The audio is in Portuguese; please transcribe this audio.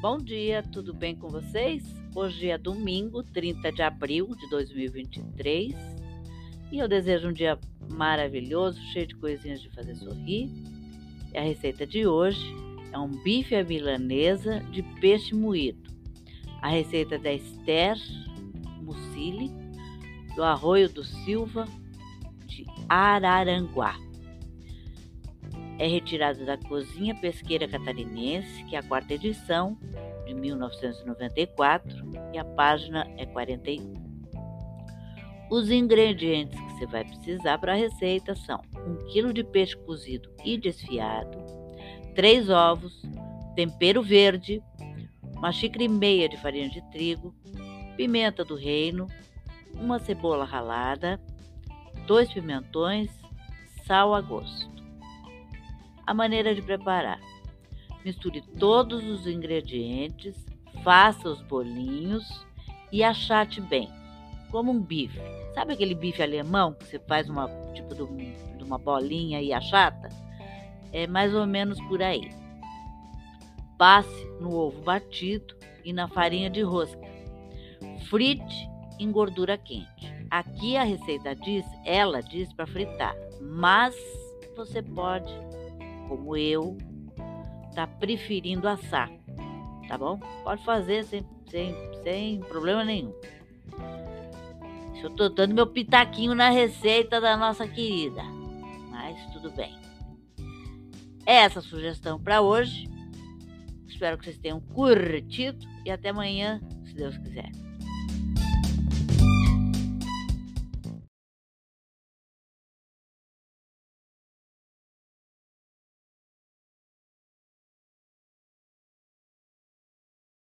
Bom dia, tudo bem com vocês? Hoje é domingo, 30 de abril de 2023 e eu desejo um dia maravilhoso, cheio de coisinhas de fazer sorrir. E a receita de hoje é um bife à milanesa de peixe moído. A receita da Esther Mucili, do Arroio do Silva, de Araranguá é retirado da Cozinha Pesqueira Catarinense, que é a quarta edição, de 1994, e a página é 41. Os ingredientes que você vai precisar para a receita são 1 kg de peixe cozido e desfiado, 3 ovos, tempero verde, uma xícara e meia de farinha de trigo, pimenta do reino, uma cebola ralada, dois pimentões, sal a gosto. A maneira de preparar: misture todos os ingredientes, faça os bolinhos e achate bem, como um bife. Sabe aquele bife alemão que você faz uma tipo de, de uma bolinha e achata? É mais ou menos por aí. Passe no ovo batido e na farinha de rosca. Frite em gordura quente. Aqui a receita diz, ela diz para fritar, mas você pode como eu, está preferindo assar, tá bom? Pode fazer sem, sem, sem problema nenhum. Eu estou dando meu pitaquinho na receita da nossa querida, mas tudo bem. Essa sugestão para hoje. Espero que vocês tenham curtido e até amanhã, se Deus quiser.